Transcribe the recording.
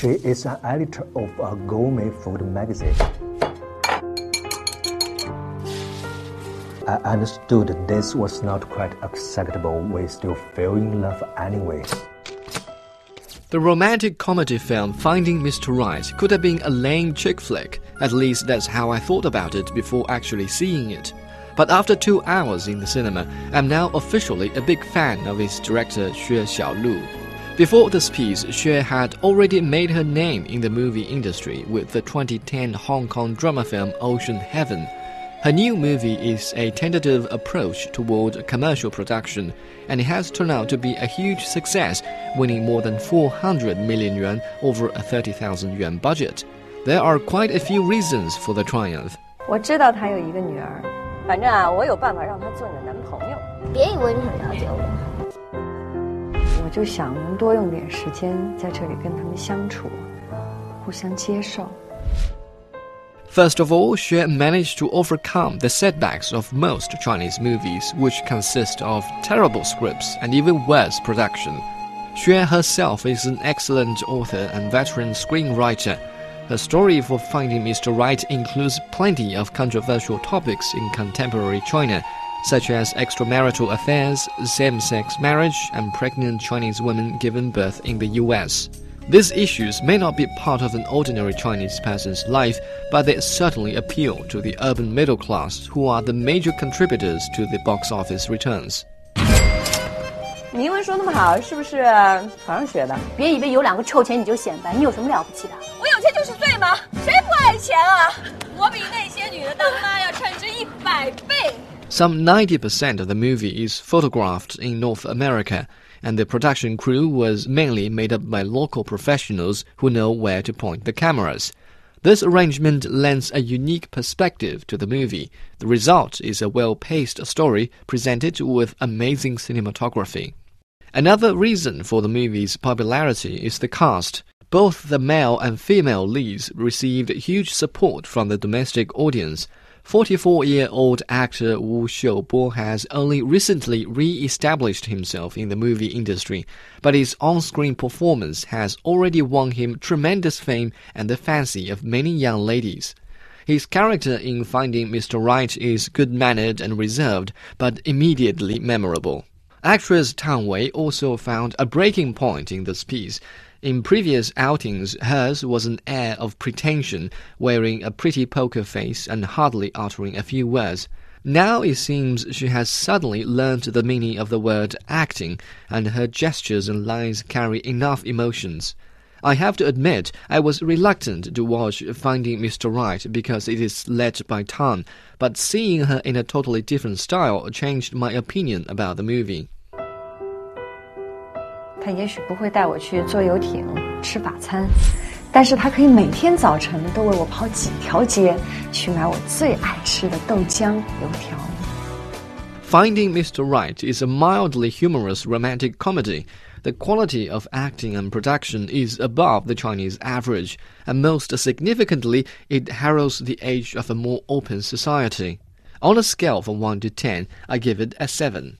She is an editor of a gourmet food magazine. I understood this was not quite acceptable. We still fell in love anyway. The romantic comedy film Finding Mr. Right could have been a lame chick flick. At least that's how I thought about it before actually seeing it. But after two hours in the cinema, I'm now officially a big fan of its director Xue Xiaolu. Before this piece, Xue had already made her name in the movie industry with the 2010 Hong Kong drama film Ocean Heaven her new movie is a tentative approach toward commercial production, and it has turned out to be a huge success, winning more than 400 million yuan over a 30,000 yuan budget. There are quite a few reasons for the triumph. 我知道他有一个女儿，反正啊，我有办法让他做你的男朋友。别以为你很了解我，我 就想能多用点时间在这里跟他们相处，互相接受。First of all, Xue managed to overcome the setbacks of most Chinese movies, which consist of terrible scripts and even worse production. Xue herself is an excellent author and veteran screenwriter. Her story for Finding Mr. Right includes plenty of controversial topics in contemporary China, such as extramarital affairs, same sex marriage, and pregnant Chinese women giving birth in the US. These issues may not be part of an ordinary Chinese person's life, but they certainly appeal to the urban middle class, who are the major contributors to the box office returns. 你英文说那么好，是不是床上学的？别以为有两个臭钱你就显摆，你有什么了不起的？我有钱就是罪吗？谁不爱钱啊？我比那些女的当妈要称值一百倍。 Some 90% of the movie is photographed in North America and the production crew was mainly made up by local professionals who know where to point the cameras. This arrangement lends a unique perspective to the movie. The result is a well paced story presented with amazing cinematography. Another reason for the movie's popularity is the cast. Both the male and female leads received huge support from the domestic audience. 44 year old actor Wu Xiubo has only recently re established himself in the movie industry, but his on screen performance has already won him tremendous fame and the fancy of many young ladies. His character in Finding Mr. Right is good mannered and reserved, but immediately memorable. Actress Tang Wei also found a breaking point in this piece. In previous outings, hers was an air of pretension, wearing a pretty poker face and hardly uttering a few words. Now it seems she has suddenly learned the meaning of the word acting, and her gestures and lines carry enough emotions. I have to admit, I was reluctant to watch Finding Mr. Right because it is led by Tang, but seeing her in a totally different style changed my opinion about the movie. 他也许不会带我去坐游艇吃法餐，但是他可以每天早晨都为我跑几条街去买我最爱吃的豆浆油条。Finding Mr. Right is a mildly humorous romantic comedy. The quality of acting and production is above the Chinese average, and most significantly, it heralds the age of a more open society. On a scale from 1 to 10, I give it a 7.